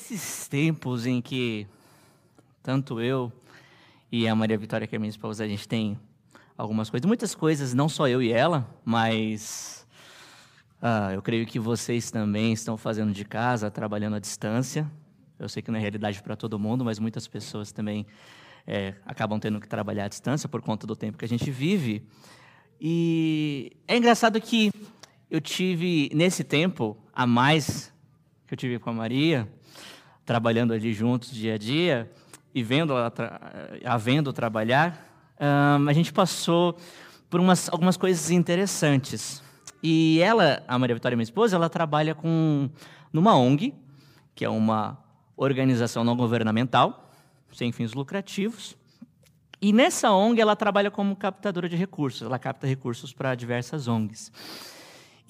Nesses tempos em que tanto eu e a Maria Vitória, que é minha esposa, a gente tem algumas coisas, muitas coisas, não só eu e ela, mas ah, eu creio que vocês também estão fazendo de casa, trabalhando à distância. Eu sei que não é realidade para todo mundo, mas muitas pessoas também é, acabam tendo que trabalhar à distância por conta do tempo que a gente vive. E é engraçado que eu tive, nesse tempo, a mais que eu tive com a Maria, trabalhando ali juntos dia a dia e vendo ela tra a trabalhar, um, a gente passou por umas, algumas coisas interessantes. E ela, a Maria Vitória, minha esposa, ela trabalha com numa ONG, que é uma organização não governamental, sem fins lucrativos. E nessa ONG ela trabalha como captadora de recursos, ela capta recursos para diversas ONGs.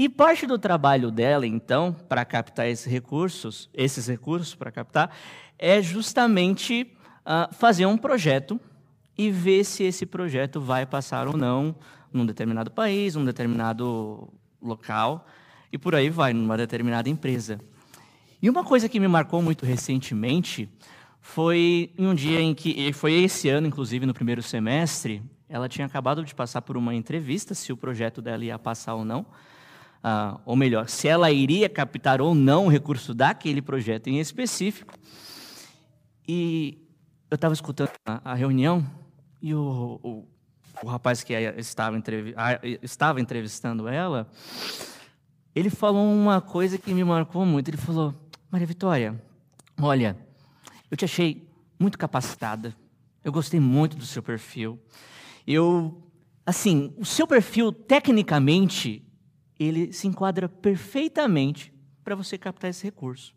E parte do trabalho dela, então, para captar esses recursos, esses recursos para captar, é justamente uh, fazer um projeto e ver se esse projeto vai passar ou não num determinado país, num determinado local e por aí vai, numa determinada empresa. E uma coisa que me marcou muito recentemente foi em um dia em que, foi esse ano, inclusive, no primeiro semestre, ela tinha acabado de passar por uma entrevista se o projeto dela ia passar ou não ah, ou melhor, se ela iria captar ou não o recurso daquele projeto em específico. E eu estava escutando a, a, reunião e o, o, o rapaz que estava, estava entrevistando ela, ele falou uma coisa que me marcou muito. Ele falou: Maria Vitória, olha, eu te achei muito capacitada. Eu gostei muito do seu perfil. Eu, assim, o seu perfil tecnicamente ele se enquadra perfeitamente para você captar esse recurso.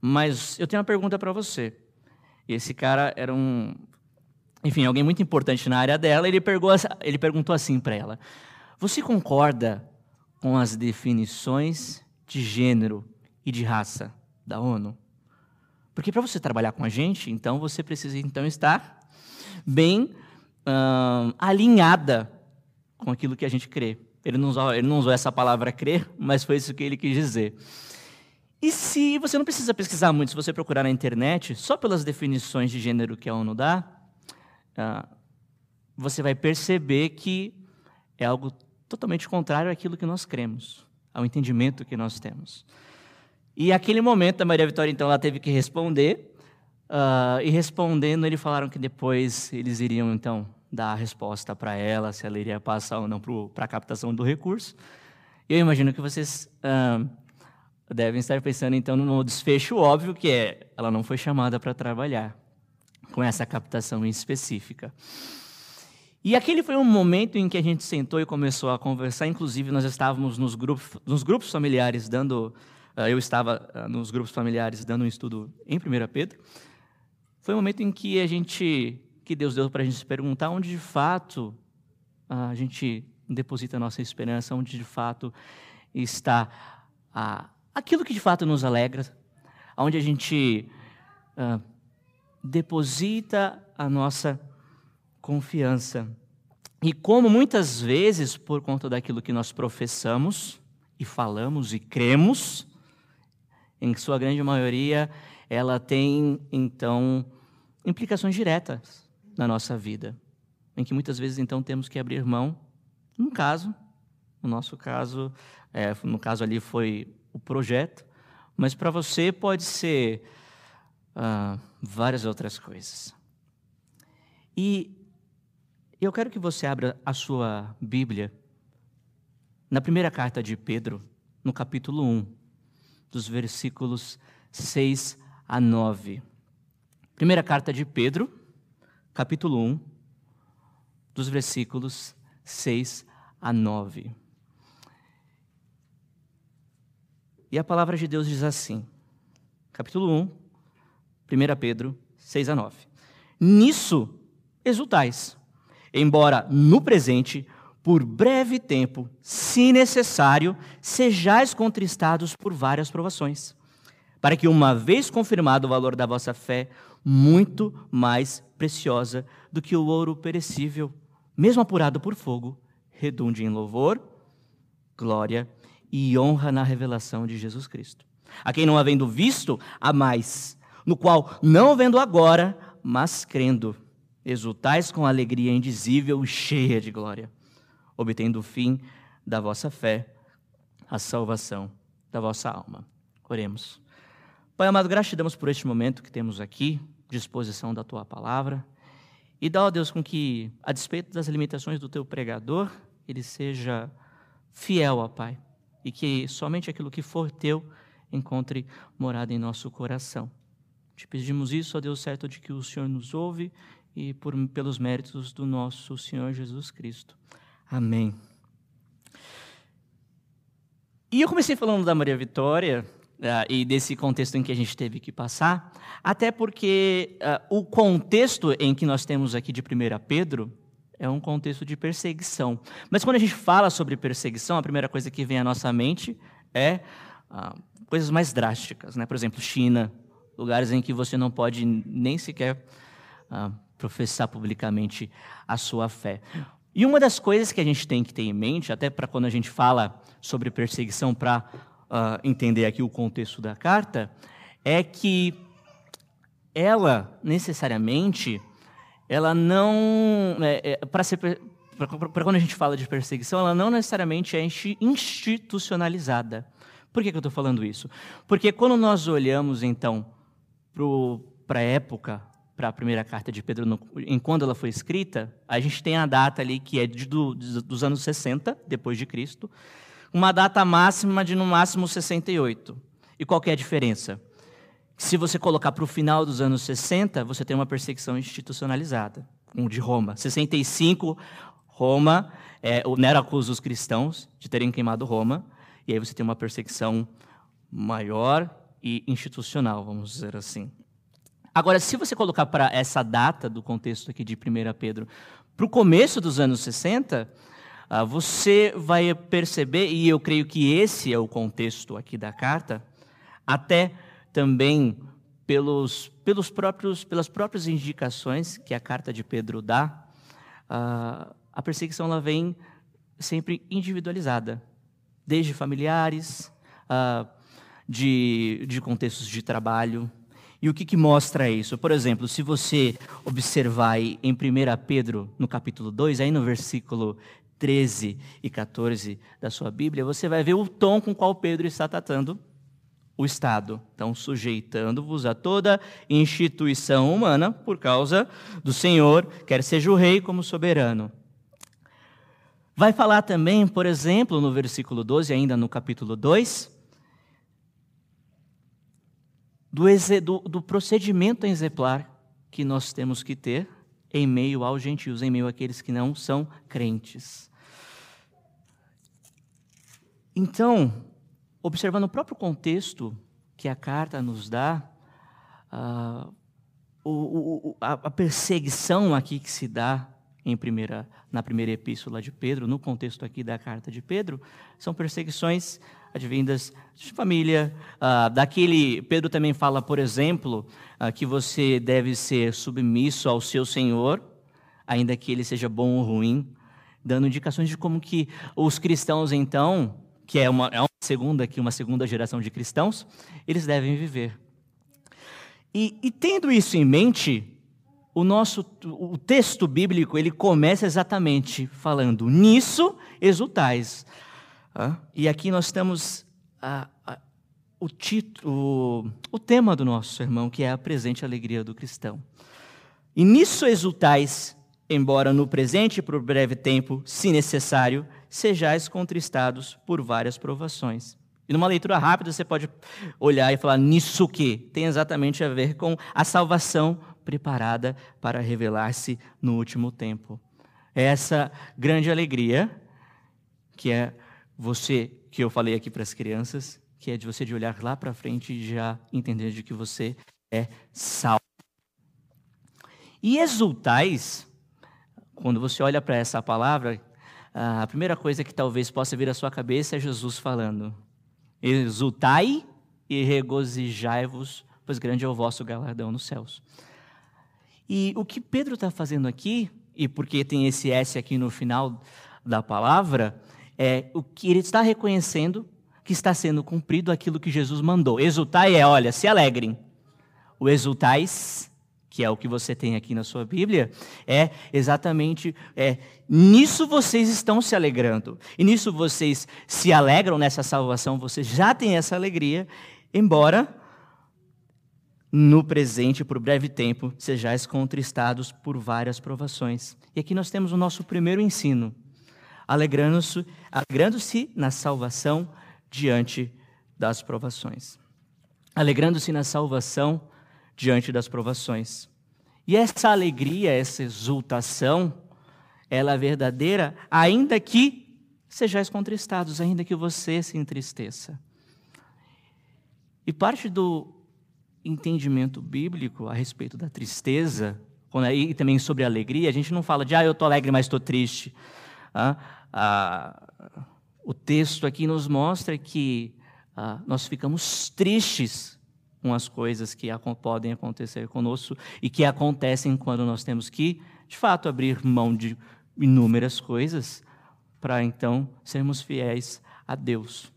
Mas eu tenho uma pergunta para você. Esse cara era um, enfim, alguém muito importante na área dela. Ele, ele perguntou assim para ela: Você concorda com as definições de gênero e de raça da ONU? Porque para você trabalhar com a gente, então você precisa então estar bem hum, alinhada com aquilo que a gente crê. Ele não, usou, ele não usou essa palavra crer, mas foi isso que ele quis dizer. E se você não precisa pesquisar muito, se você procurar na internet, só pelas definições de gênero que a ONU dá, ah, você vai perceber que é algo totalmente contrário àquilo que nós cremos, ao entendimento que nós temos. E aquele momento a Maria Vitória, então, ela teve que responder, uh, e respondendo, eles falaram que depois eles iriam, então, dar a resposta para ela, se ela iria passar ou não para a captação do recurso. Eu imagino que vocês ah, devem estar pensando, então, no desfecho óbvio, que é ela não foi chamada para trabalhar com essa captação específica. E aquele foi um momento em que a gente sentou e começou a conversar. Inclusive, nós estávamos nos grupos, nos grupos familiares dando. Eu estava nos grupos familiares dando um estudo em 1 Pedro. Foi um momento em que a gente que Deus deu para a gente se perguntar onde de fato a gente deposita a nossa esperança, onde de fato está a, aquilo que de fato nos alegra, onde a gente uh, deposita a nossa confiança. E como muitas vezes, por conta daquilo que nós professamos e falamos e cremos, em sua grande maioria, ela tem então implicações diretas na nossa vida, em que muitas vezes então temos que abrir mão. Num caso, no nosso caso, é, no caso ali foi o projeto, mas para você pode ser ah, várias outras coisas. E eu quero que você abra a sua Bíblia na primeira carta de Pedro, no capítulo 1, dos versículos 6 a 9. Primeira carta de Pedro, capítulo 1, dos versículos 6 a 9. E a palavra de Deus diz assim, capítulo 1, 1 Pedro 6 a 9. Nisso exultais, embora no presente, por breve tempo, se necessário, sejais contristados por várias provações, para que, uma vez confirmado o valor da vossa fé, muito mais preciosa do que o ouro perecível, mesmo apurado por fogo, redunde em louvor, glória e honra na revelação de Jesus Cristo. a quem não havendo visto, há mais, no qual, não vendo agora, mas crendo, exultais com alegria indizível e cheia de glória, obtendo o fim da vossa fé, a salvação da vossa alma. Oremos. Pai amado, gratidamos por este momento que temos aqui, disposição da tua palavra. E dá, ó Deus, com que, a despeito das limitações do teu pregador, ele seja fiel, ó Pai, e que somente aquilo que for teu encontre morada em nosso coração. Te pedimos isso, ó Deus, certo de que o Senhor nos ouve e por, pelos méritos do nosso Senhor Jesus Cristo. Amém. E eu comecei falando da Maria Vitória uh, e desse contexto em que a gente teve que passar, até porque uh, o contexto em que nós temos aqui de 1 Pedro é um contexto de perseguição. Mas quando a gente fala sobre perseguição, a primeira coisa que vem à nossa mente é uh, coisas mais drásticas, né? Por exemplo, China, lugares em que você não pode nem sequer professar publicamente a sua fé. E uma das coisas que a gente tem que ter em mente, até para quando a gente fala sobre perseguição, para uh, entender aqui o contexto da carta, é que ela necessariamente, ela não, é, é, para ser para quando a gente fala de perseguição, ela não necessariamente é institucionalizada. Por que, que eu estou falando isso? Porque quando nós olhamos, então, para a época para a primeira carta de Pedro, no, em quando ela foi escrita, a gente tem a data ali que é de, do, dos anos 60 depois de Cristo, uma data máxima de no máximo 68. E qual é a diferença? Se você colocar para o final dos anos 60, você tem uma perseguição institucionalizada, como de Roma. 65, Roma, é, o Nero acusa os cristãos de terem queimado Roma, e aí você tem uma perseguição maior e institucional, vamos dizer assim. Agora, se você colocar para essa data do contexto aqui de 1 Pedro, para o começo dos anos 60, ah, você vai perceber, e eu creio que esse é o contexto aqui da carta, até também pelos, pelos próprios, pelas próprias indicações que a carta de Pedro dá, ah, a perseguição ela vem sempre individualizada, desde familiares, ah, de, de contextos de trabalho, e o que, que mostra isso? Por exemplo, se você observar em 1 Pedro, no capítulo 2, aí no versículo 13 e 14 da sua Bíblia, você vai ver o tom com qual Pedro está tratando o Estado. Então, sujeitando-vos a toda instituição humana por causa do Senhor, quer seja o rei como soberano. Vai falar também, por exemplo, no versículo 12, ainda no capítulo 2, do, do, do procedimento exemplar que nós temos que ter em meio aos gentios, em meio àqueles que não são crentes. Então, observando o próprio contexto que a carta nos dá, uh, o, o, a, perseguição aqui que se dá em primeira, na primeira epístola de Pedro, no contexto aqui da carta de Pedro, são perseguições advindas de família. Ah, daquele, Pedro também fala, por exemplo, ah, que você deve ser submisso ao seu Senhor, ainda que ele seja bom ou ruim, dando indicações de como que os cristãos, então, que é uma, é uma segunda aqui, uma segunda geração de cristãos, eles devem viver. E, e tendo isso em mente, o nosso o texto bíblico ele começa exatamente falando nisso exultais e aqui nós temos a, a, o, título, o tema do nosso sermão, que é a presente alegria do cristão. E nisso exultais, embora no presente por breve tempo, se necessário, sejais contristados por várias provações. E numa leitura rápida você pode olhar e falar nisso que tem exatamente a ver com a salvação preparada para revelar-se no último tempo. É essa grande alegria que é você que eu falei aqui para as crianças, que é de você de olhar lá para frente e já entender de que você é salvo. E exultais, quando você olha para essa palavra, a primeira coisa que talvez possa vir à sua cabeça é Jesus falando: Exultai e regozijai-vos, pois grande é o vosso galardão nos céus. E o que Pedro está fazendo aqui, e porque tem esse S aqui no final da palavra, é o que ele está reconhecendo que está sendo cumprido aquilo que Jesus mandou. Exultai é, olha, se alegrem. O exultais, que é o que você tem aqui na sua Bíblia, é exatamente é, nisso vocês estão se alegrando. E nisso vocês se alegram nessa salvação, vocês já têm essa alegria, embora no presente, por breve tempo, sejais contristados por várias provações. E aqui nós temos o nosso primeiro ensino, alegrando-se alegrando na salvação diante das provações. Alegrando-se na salvação diante das provações. E essa alegria, essa exultação, ela é verdadeira, ainda que sejais contristados, ainda que você se entristeça. E parte do entendimento bíblico a respeito da tristeza, e também sobre a alegria, a gente não fala de, ah, eu estou alegre, mas estou triste. Ah, ah, o texto aqui nos mostra que ah, nós ficamos tristes com as coisas que podem acontecer conosco e que acontecem quando nós temos que, de fato, abrir mão de inúmeras coisas para então sermos fiéis a Deus.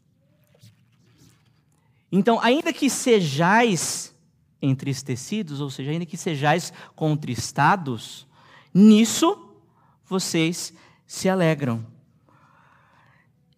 Então, ainda que sejais entristecidos, ou seja, ainda que sejais contristados, nisso vocês se alegram.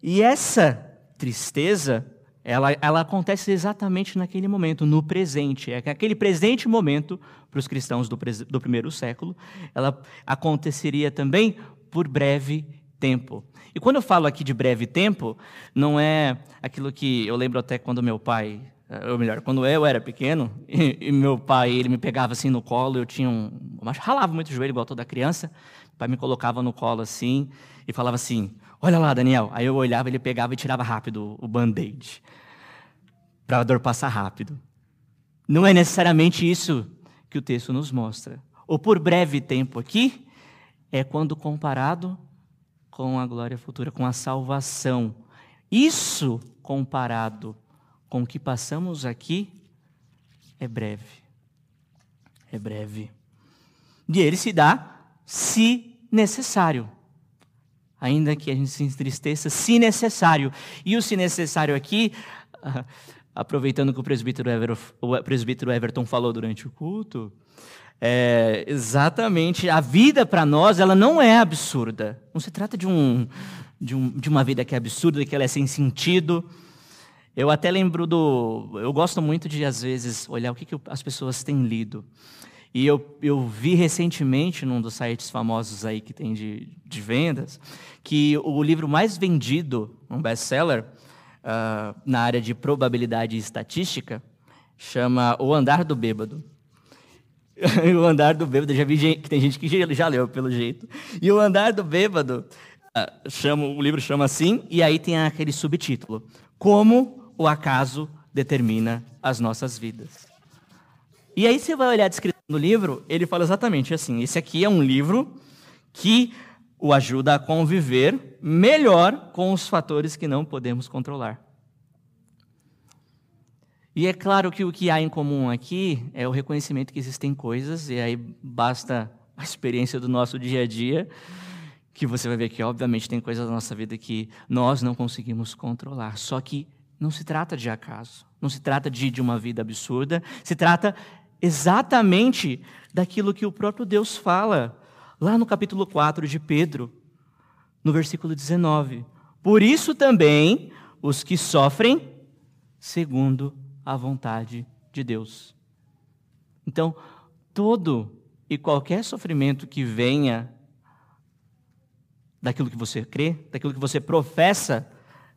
E essa tristeza, ela, ela acontece exatamente naquele momento, no presente. É que aquele presente momento, para os cristãos do, do primeiro século, ela aconteceria também por breve tempo. E quando eu falo aqui de breve tempo, não é aquilo que eu lembro até quando meu pai ou melhor, quando eu era pequeno, e, e, meu pai, ele me pegava assim no colo, eu tinha um... Mas ralava muito o joelho, igual toda criança. O pai me colocava no colo assim, e falava assim, olha lá, Daniel. Aí eu olhava, ele pegava e tirava rápido o band-aid, para a dor passar rápido. Não é necessariamente isso que o texto nos mostra. Ou por breve tempo aqui, é quando comparado com a glória futura, com a salvação. Isso comparado com o que passamos aqui é breve. É breve. E ele se dá se necessário. Ainda que a gente se entristeça, se necessário. E o se necessário aqui, aproveitando que o presbítero, Ever, o presbítero Everton falou durante o culto, é, exatamente, a vida para nós, ela não é absurda. Não se trata de, um, de, um, de uma vida que é absurda, que ela é sem sentido. Eu até lembro do. Eu gosto muito de, às vezes, olhar o que, que as pessoas têm lido. E eu, eu vi recentemente, num dos sites famosos aí que tem de, de vendas, que o livro mais vendido, um best-seller, uh, na área de probabilidade e estatística, chama O Andar do Bêbado. o Andar do Bêbado, já vi gente, que tem gente que já, leu, pelo jeito. E O Andar do Bêbado, uh, chama, o livro chama assim, e aí tem aquele subtítulo: Como o acaso determina as nossas vidas. E aí você vai olhar a descrição do livro, ele fala exatamente assim: esse aqui é um livro que o ajuda a conviver melhor com os fatores que não podemos controlar. E é claro que o que há em comum aqui é o reconhecimento que existem coisas, e aí basta a experiência do nosso dia a dia, que você vai ver que, obviamente, tem coisas da nossa vida que nós não conseguimos controlar. Só que não se trata de acaso, não se trata de, de uma vida absurda, se trata exatamente daquilo que o próprio Deus fala, lá no capítulo 4 de Pedro, no versículo 19. Por isso também os que sofrem segundo a vontade de Deus. Então, todo e qualquer sofrimento que venha daquilo que você crê, daquilo que você professa,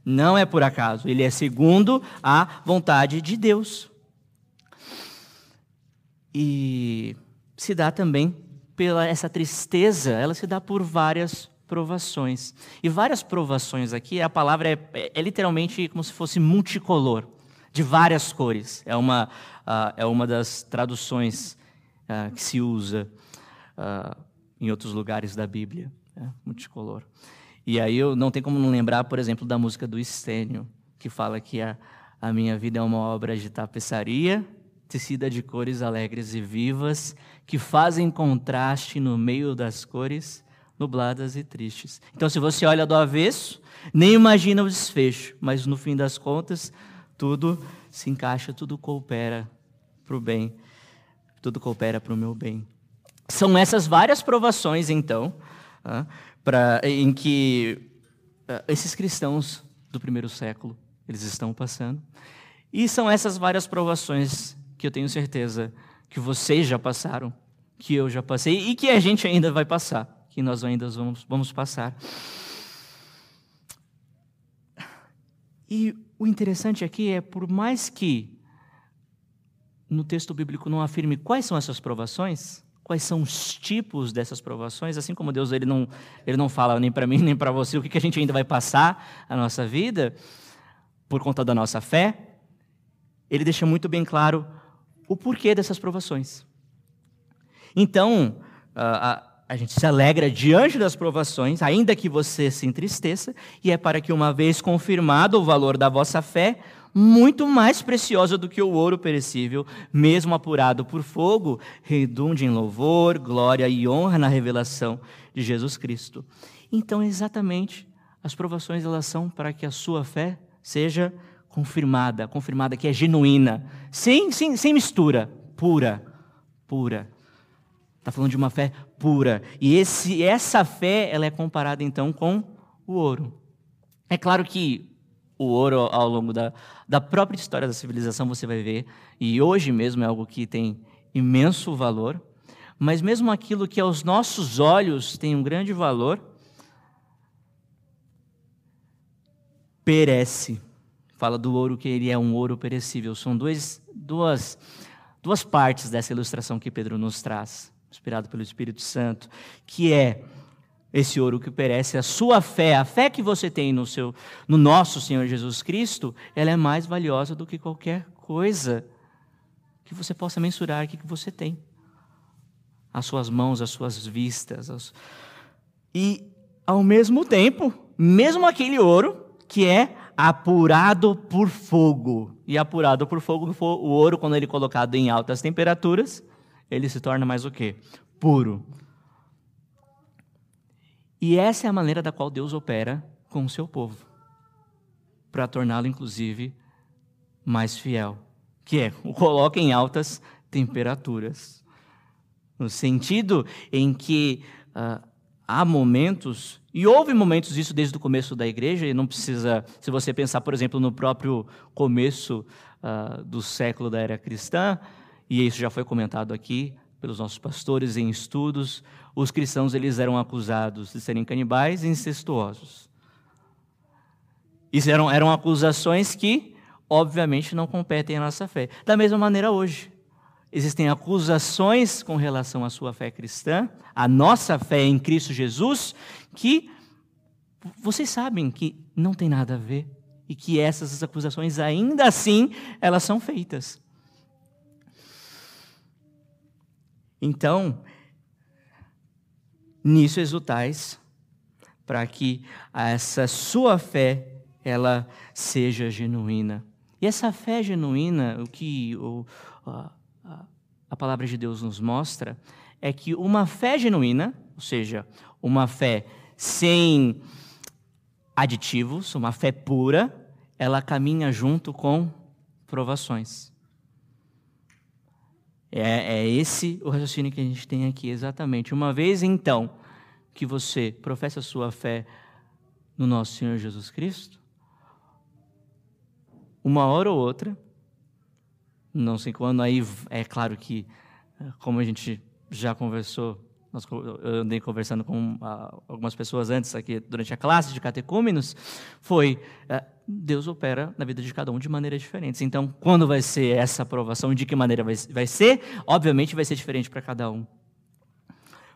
não é por acaso, ele é segundo a vontade de Deus. E se dá também pela essa tristeza, ela se dá por várias provações. E várias provações aqui, a palavra é, é, é literalmente como se fosse multicolor, de várias cores. É uma, uh, é uma das traduções uh, que se usa uh, em outros lugares da Bíblia, é, multicolor. E aí eu não tenho como não lembrar, por exemplo, da música do Estênio, que fala que a, a minha vida é uma obra de tapeçaria, tecida de cores alegres e vivas, que fazem contraste no meio das cores, nubladas e tristes. Então, se você olha do avesso, nem imagina o desfecho, mas no fim das contas, tudo se encaixa, tudo coopera para o bem, tudo coopera para o meu bem. São essas várias provações, então, pra, em que esses cristãos do primeiro século eles estão passando. E são essas várias provações que eu tenho certeza que vocês já passaram, que eu já passei e que a gente ainda vai passar, que nós ainda vamos, vamos passar. E o interessante aqui é, por mais que no texto bíblico não afirme quais são essas provações, quais são os tipos dessas provações, assim como Deus ele não, ele não fala nem para mim nem para você o que, que a gente ainda vai passar a nossa vida por conta da nossa fé, ele deixa muito bem claro o porquê dessas provações. Então, a, a gente se alegra diante das provações, ainda que você se entristeça, e é para que, uma vez confirmado o valor da vossa fé, muito mais preciosa do que o ouro perecível, mesmo apurado por fogo, redunde em louvor, glória e honra na revelação de Jesus Cristo. Então, exatamente, as provações elas são para que a sua fé seja confirmada, confirmada que é genuína, sem, sem, sem mistura, pura, pura. Está falando de uma fé pura. E esse, essa fé ela é comparada então com o ouro. É claro que o ouro, ao longo da, da própria história da civilização, você vai ver, e hoje mesmo é algo que tem imenso valor, mas mesmo aquilo que aos nossos olhos tem um grande valor, perece. Fala do ouro que ele é um ouro perecível. São dois, duas, duas partes dessa ilustração que Pedro nos traz, inspirado pelo Espírito Santo, que é esse ouro que perece, a sua fé, a fé que você tem no seu, no nosso Senhor Jesus Cristo, ela é mais valiosa do que qualquer coisa que você possa mensurar que você tem. As suas mãos, as suas vistas, as... e ao mesmo tempo, mesmo aquele ouro que é apurado por fogo. E apurado por fogo, o ouro quando ele é colocado em altas temperaturas, ele se torna mais o quê? Puro. E essa é a maneira da qual Deus opera com o seu povo, para torná-lo, inclusive, mais fiel, que é o coloca em altas temperaturas. No sentido em que uh, há momentos, e houve momentos disso desde o começo da igreja, e não precisa, se você pensar, por exemplo, no próprio começo uh, do século da era cristã, e isso já foi comentado aqui, pelos nossos pastores em estudos, os cristãos eles eram acusados de serem canibais e incestuosos. Isso eram, eram acusações que, obviamente, não competem à nossa fé. Da mesma maneira hoje. Existem acusações com relação à sua fé cristã, à nossa fé em Cristo Jesus, que vocês sabem que não tem nada a ver e que essas acusações ainda assim elas são feitas. Então, nisso exultais, para que essa sua fé ela seja genuína. E essa fé genuína, o que o, a palavra de Deus nos mostra, é que uma fé genuína, ou seja, uma fé sem aditivos, uma fé pura, ela caminha junto com provações. É, é esse o raciocínio que a gente tem aqui, exatamente. Uma vez, então, que você professa a sua fé no nosso Senhor Jesus Cristo, uma hora ou outra, não sei quando, aí é claro que, como a gente já conversou, nós, eu andei conversando com ah, algumas pessoas antes aqui durante a classe de catecúmenos, foi ah, Deus opera na vida de cada um de maneiras diferentes. Então, quando vai ser essa aprovação, de que maneira vai, vai ser, obviamente vai ser diferente para cada um.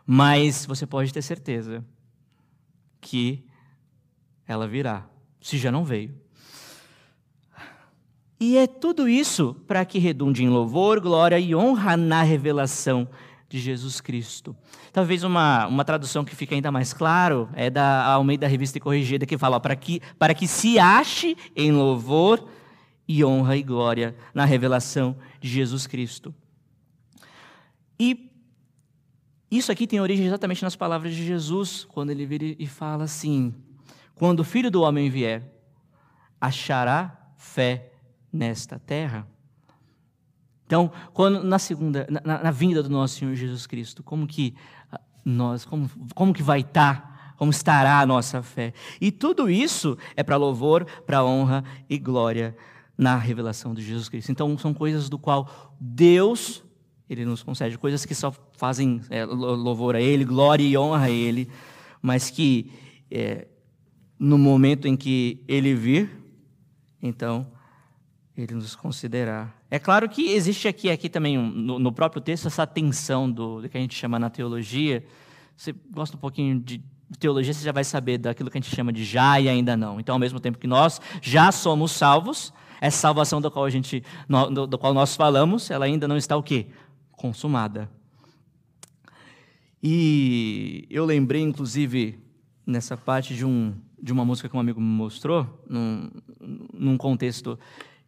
Mas você pode ter certeza que ela virá, se já não veio. E é tudo isso para que redunde em louvor, glória e honra na revelação de Jesus Cristo. Talvez uma, uma tradução que fica ainda mais claro é da Almeida Revista Corrigida, que fala para que, para que se ache em louvor e honra e glória na revelação de Jesus Cristo. E Isso aqui tem origem exatamente nas palavras de Jesus, quando ele vira e fala assim: Quando o filho do homem vier, achará fé nesta terra? Então, quando na segunda, na, na, vinda do nosso Senhor Jesus Cristo, como que ah, nós, como, como que vai estar, tá, como estará a nossa fé? E tudo isso é para louvor, para honra e glória na revelação de Jesus Cristo. Então, são coisas do qual Deus ele nos concede, coisas que só fazem é, louvor a Ele, glória e honra a Ele, mas que é, no momento em que Ele vir, então Ele nos considerar. É claro que existe aqui, aqui também, no, no, próprio texto, essa tensão do, do, que a gente chama na teologia. Você gosta um pouquinho de teologia, você já vai saber daquilo que a gente chama de já e ainda não. Então, ao mesmo tempo que nós já somos salvos, essa salvação do qual, a gente, do, do qual nós falamos, ela ainda não está o quê? Consumada. E eu lembrei, inclusive, nessa parte de, um, de uma música que um amigo me mostrou, num, num contexto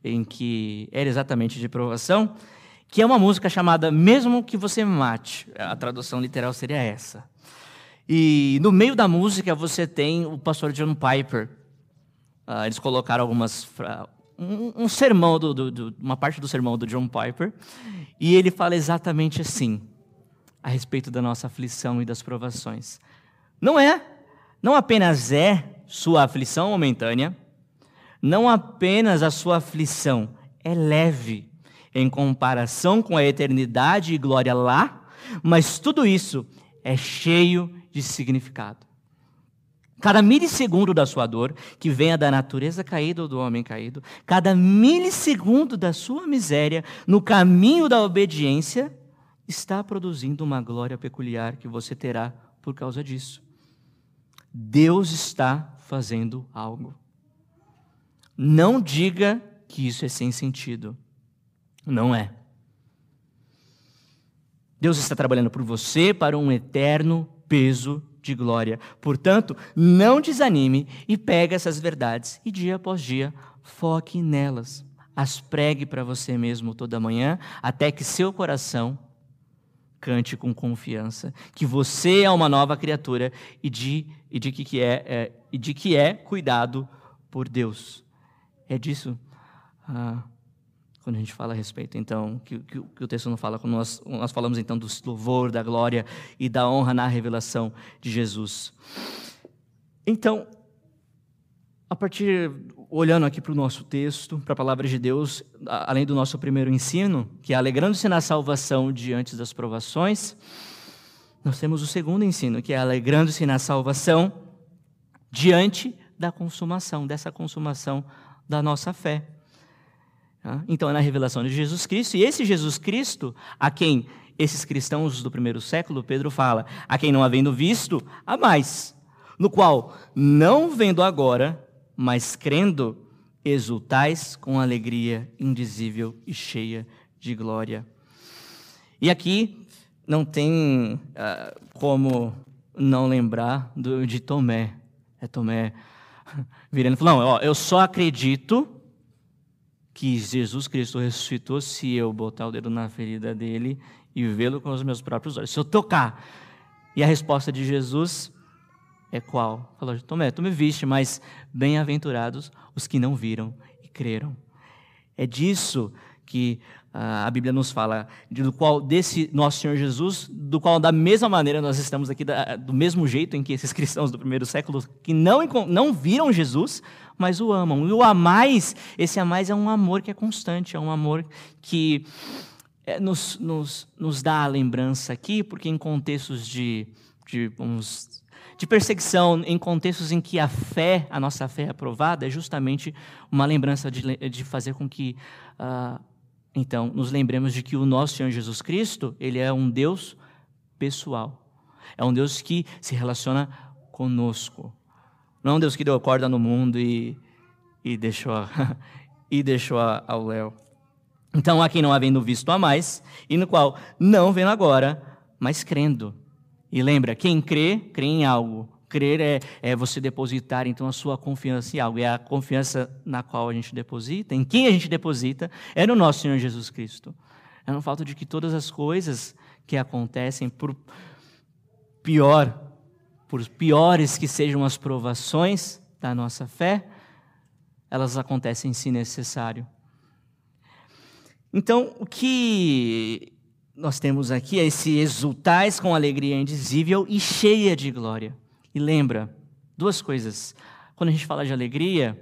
em que era exatamente de provação, que é uma música chamada Mesmo que você me mate. A tradução literal seria essa. E no meio da música você tem o pastor John Piper. Uh, eles colocaram algumas um, um sermão do, do, do, uma parte do sermão do John Piper e ele fala exatamente assim a respeito da nossa aflição e das provações. Não é, não apenas é sua aflição momentânea, não apenas a sua aflição é leve em comparação com a eternidade e glória lá, mas tudo isso é cheio de significado. Cada milissegundo da sua dor, que venha da natureza caída ou do homem caído, cada milissegundo da sua miséria no caminho da obediência, está produzindo uma glória peculiar que você terá por causa disso. Deus está fazendo algo. Não diga que isso é sem sentido. Não é. Deus está trabalhando por você para um eterno peso de glória. Portanto, não desanime e pegue essas verdades e dia após dia foque nelas. As pregue para você mesmo toda manhã, até que seu coração cante com confiança que você é uma nova criatura e de, e de, que, que, é, é, e de que é cuidado por Deus. É disso ah, quando a gente fala a respeito, então, que, que, que, o texto não fala, quando nós, nós falamos então do louvor, da glória e da honra na revelação de Jesus. Então, a partir, olhando aqui para o nosso texto, para a palavra de Deus, além do nosso primeiro ensino, que é alegrando-se na salvação diante das provações, nós temos o segundo ensino, que é alegrando-se na salvação diante da consumação, dessa consumação da nossa fé. Então, é na revelação de Jesus Cristo, e esse Jesus Cristo, a quem esses cristãos do primeiro século, Pedro fala, a quem não havendo visto, há mais, no qual, não vendo agora, mas crendo, exultais com alegria indizível e cheia de glória. E aqui não tem uh, como não lembrar do, de Tomé. É Tomé virando e falando, não, ó, eu só acredito que Jesus Cristo ressuscitou se eu botar o dedo na ferida dele e vê-lo com os meus próprios olhos. Se eu tocar. E a resposta de Jesus é qual? Falou, Tomé, tu me viste, mas bem-aventurados os que não viram e creram. É disso que a Bíblia nos fala, do qual desse nosso Senhor Jesus, do qual da mesma maneira nós estamos aqui, do mesmo jeito em que esses cristãos do primeiro século que não, não viram Jesus, mas o amam. E o amais, esse amais é um amor que é constante, é um amor que é, nos, nos, nos dá a lembrança aqui, porque em contextos de, de, vamos, de perseguição, em contextos em que a fé, a nossa fé é aprovada, é justamente uma lembrança de, de fazer com que uh, então, nos lembremos de que o nosso Senhor Jesus Cristo, ele é um Deus pessoal. É um Deus que se relaciona conosco. Não é um Deus que deu corda no mundo e, e deixou, a, e deixou a, ao léu. Então, há quem não havendo visto a mais, e no qual não vendo agora, mas crendo. E lembra, quem crê, crê em algo. Crer é, é você depositar então a sua confiança em algo. E a confiança na qual a gente deposita, em quem a gente deposita, é no nosso Senhor Jesus Cristo. É no fato de que todas as coisas que acontecem por, pior, por piores que sejam as provações da nossa fé, elas acontecem se necessário. Então, o que nós temos aqui é esse exultais com alegria indizível e cheia de glória. E lembra, duas coisas. Quando a gente fala de alegria,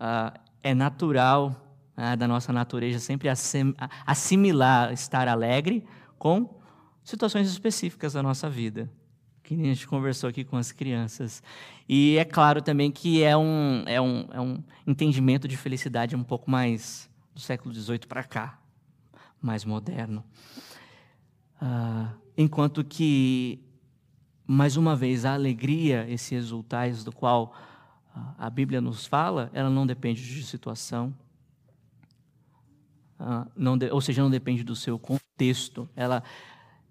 uh, é natural uh, da nossa natureza sempre assimilar estar alegre com situações específicas da nossa vida. Que a gente conversou aqui com as crianças. E é claro também que é um, é um, é um entendimento de felicidade um pouco mais do século XVIII para cá, mais moderno. Uh, enquanto que, mais uma vez, a alegria, esse exultais do qual uh, a Bíblia nos fala, ela não depende de situação, não de, ou seja, não depende do seu contexto. Ela,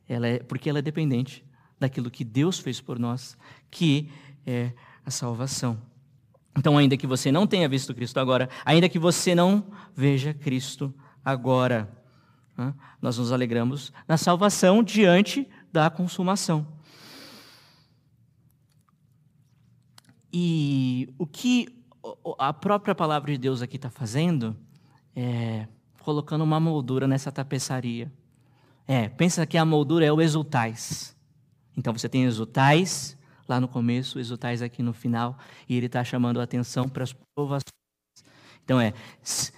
ela é, porque ela é dependente daquilo que Deus fez por nós, que é a salvação. Então, ainda que você não tenha visto Cristo agora, ainda que você não veja Cristo agora, nós nos alegramos na salvação diante da consumação. E o que a própria palavra de Deus aqui está fazendo é colocando uma moldura nessa tapeçaria. É, pensa que a moldura é o exultais. Então você tem exultais lá no começo, exultais aqui no final, e ele está chamando a atenção para as provações. Então é,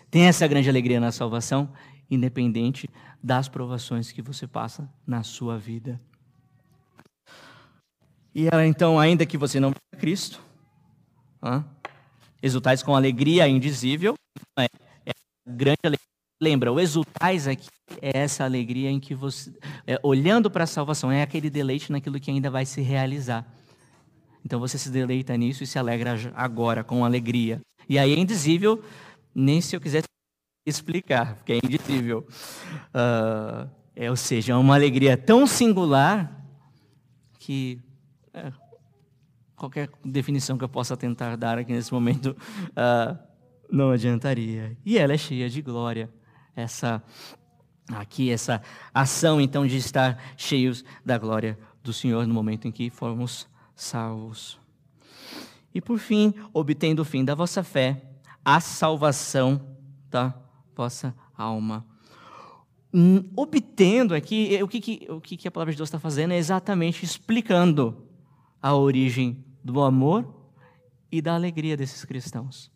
tem essa grande alegria na salvação independente das provações que você passa na sua vida. E ela, então, ainda que você não veja Cristo, exultais com alegria indizível, é, é grande alegria. Lembra, o exultais aqui é essa alegria em que você, é, olhando para a salvação, é aquele deleite naquilo que ainda vai se realizar. Então você se deleita nisso e se alegra agora com alegria. E aí é indizível, nem se eu quisesse explicar, porque é indizível. Uh, é, ou seja, é uma alegria tão singular que é, qualquer definição que eu possa tentar dar aqui nesse momento uh, não adiantaria. E ela é cheia de glória. Essa aqui essa ação então de estar cheios da glória do Senhor no momento em que formos salvos. E por fim, obtendo o fim da vossa fé, a salvação, tá? vossa alma. Hum, obtendo aqui, o que, que, o que a palavra de Deus está fazendo é exatamente explicando a origem do amor e da alegria desses cristãos.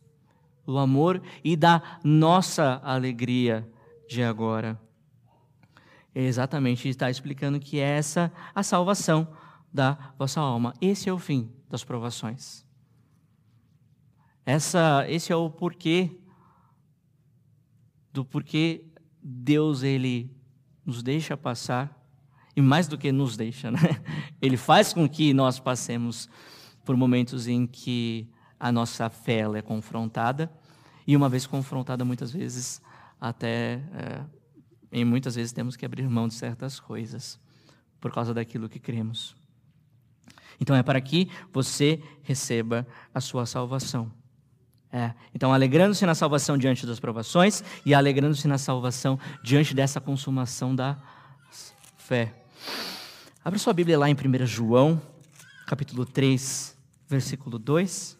Do amor e da nossa alegria de agora. É exatamente está explicando que é essa a salvação da vossa alma. Esse é o fim das provações. Essa, esse é o porquê do porquê Deus ele nos deixa passar e mais do que nos deixa, né? Ele faz com que nós passemos por momentos em que a nossa fé é confrontada e uma vez confrontada muitas vezes até é, em muitas vezes temos que abrir mão de certas coisas por causa daquilo que cremos. Então é para que você receba a sua salvação. É. Então, alegrando-se na salvação diante das provações e alegrando-se na salvação diante dessa consumação da fé. Abra sua Bíblia lá em 1 João, capítulo 3, versículo 2.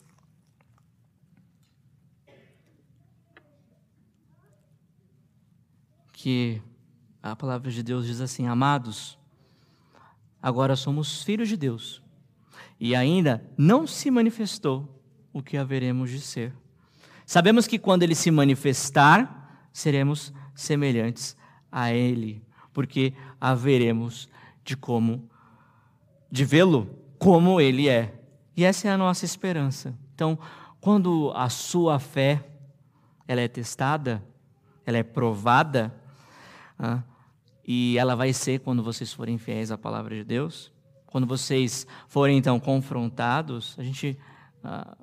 Que a palavra de Deus diz assim: Amados, agora somos filhos de Deus, e ainda não se manifestou o que haveremos de ser. Sabemos que quando ele se manifestar, seremos semelhantes a ele, porque haveremos de como de vê-lo como ele é. E essa é a nossa esperança. Então, quando a sua fé ela é testada, ela é provada, ah, e ela vai ser quando vocês forem fiéis à palavra de Deus, quando vocês forem então confrontados, a gente ah,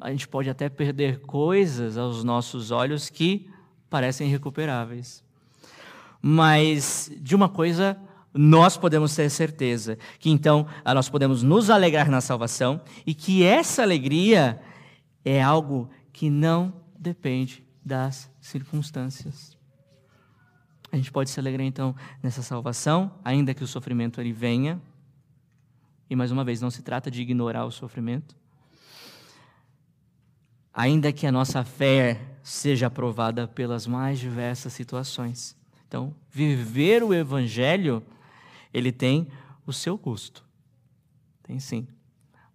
a gente pode até perder coisas aos nossos olhos que parecem irrecuperáveis. Mas de uma coisa nós podemos ter certeza, que então ah, nós podemos nos alegrar na salvação e que essa alegria é algo que não depende das circunstâncias. A gente pode se alegrar então nessa salvação, ainda que o sofrimento ele venha, E mais uma vez, não se trata de ignorar o sofrimento. Ainda que a nossa fé seja aprovada pelas mais diversas situações. Então, viver o evangelho, ele tem o seu custo. Tem sim.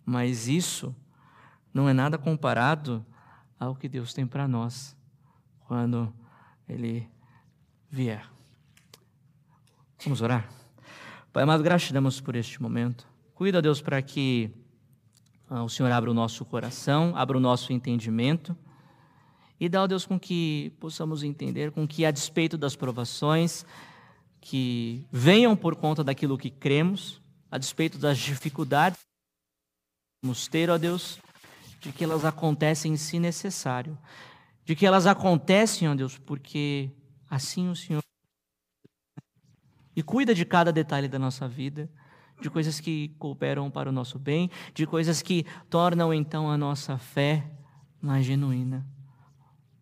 Mas isso não é nada comparado ao que Deus tem para nós quando ele vier. Vamos orar? Pai amado, gratidamos por este momento. Cuida, Deus, para que ah, o Senhor abra o nosso coração, abra o nosso entendimento e dá, Deus, com que possamos entender, com que, a despeito das provações que venham por conta daquilo que cremos, a despeito das dificuldades que vamos ter, ó Deus, de que elas acontecem se necessário, de que elas acontecem, ó Deus, porque assim o Senhor e cuida de cada detalhe da nossa vida, de coisas que cooperam para o nosso bem, de coisas que tornam então a nossa fé mais genuína.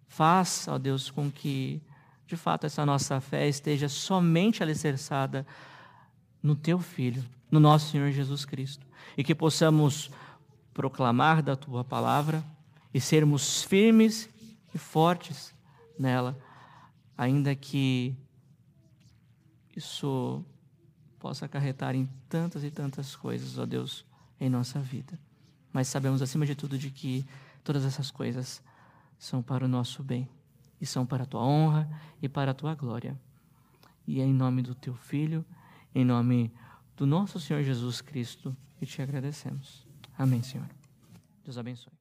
Faça, ó Deus, com que de fato essa nossa fé esteja somente alicerçada no teu filho, no nosso Senhor Jesus Cristo, e que possamos proclamar da tua palavra e sermos firmes e fortes nela, ainda que isso possa acarretar em tantas e tantas coisas, ó Deus, em nossa vida. Mas sabemos acima de tudo de que todas essas coisas são para o nosso bem e são para a tua honra e para a tua glória. E é em nome do teu filho, em nome do nosso Senhor Jesus Cristo, que te agradecemos. Amém, Senhor. Deus abençoe.